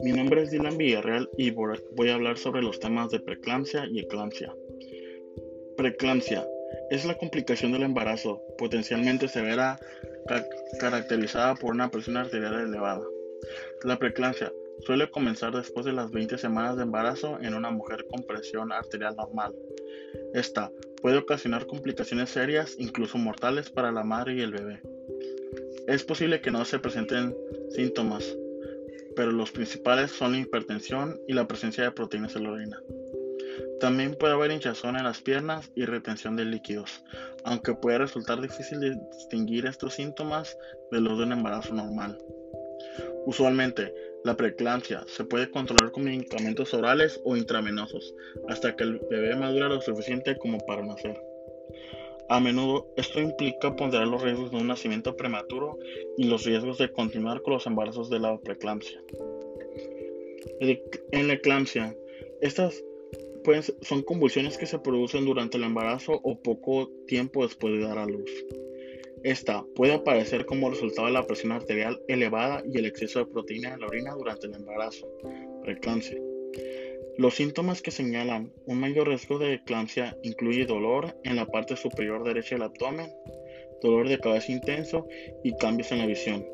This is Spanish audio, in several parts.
Mi nombre es Dylan Villarreal y voy a hablar sobre los temas de preeclampsia y eclampsia. Preeclampsia es la complicación del embarazo, potencialmente severa, caracterizada por una presión arterial elevada. La preeclampsia suele comenzar después de las 20 semanas de embarazo en una mujer con presión arterial normal. Esta puede ocasionar complicaciones serias, incluso mortales para la madre y el bebé. Es posible que no se presenten síntomas, pero los principales son la hipertensión y la presencia de proteínas en la orina. También puede haber hinchazón en las piernas y retención de líquidos, aunque puede resultar difícil distinguir estos síntomas de los de un embarazo normal. Usualmente, la preeclampsia se puede controlar con medicamentos orales o intravenosos hasta que el bebé madura lo suficiente como para nacer. A menudo esto implica ponderar los riesgos de un nacimiento prematuro y los riesgos de continuar con los embarazos de la preeclampsia. En la eclampsia, estas son convulsiones que se producen durante el embarazo o poco tiempo después de dar a luz. Esta puede aparecer como resultado de la presión arterial elevada y el exceso de proteína en la orina durante el embarazo, preeclampsia. Los síntomas que señalan un mayor riesgo de eclampsia incluye dolor en la parte superior derecha del abdomen, dolor de cabeza intenso y cambios en la visión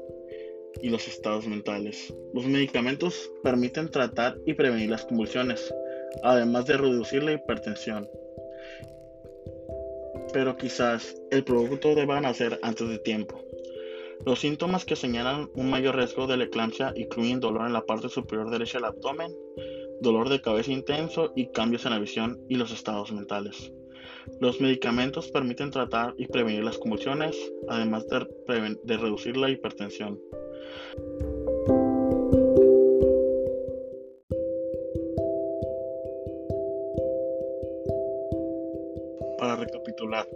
y los estados mentales. Los medicamentos permiten tratar y prevenir las convulsiones, además de reducir la hipertensión. Pero quizás el producto deba nacer antes de tiempo. Los síntomas que señalan un mayor riesgo de la eclampsia incluyen dolor en la parte superior derecha del abdomen, dolor de cabeza intenso y cambios en la visión y los estados mentales. Los medicamentos permiten tratar y prevenir las convulsiones, además de, reducir la hipertensión. Para recapitular,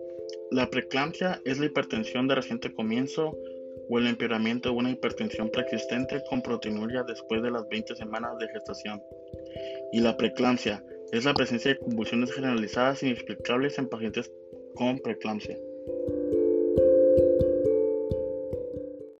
la preeclampsia es la hipertensión de reciente comienzo o el empeoramiento de una hipertensión preexistente con proteinuria después de las 20 semanas de gestación. Y la preeclampsia es la presencia de convulsiones generalizadas inexplicables en pacientes con preeclampsia.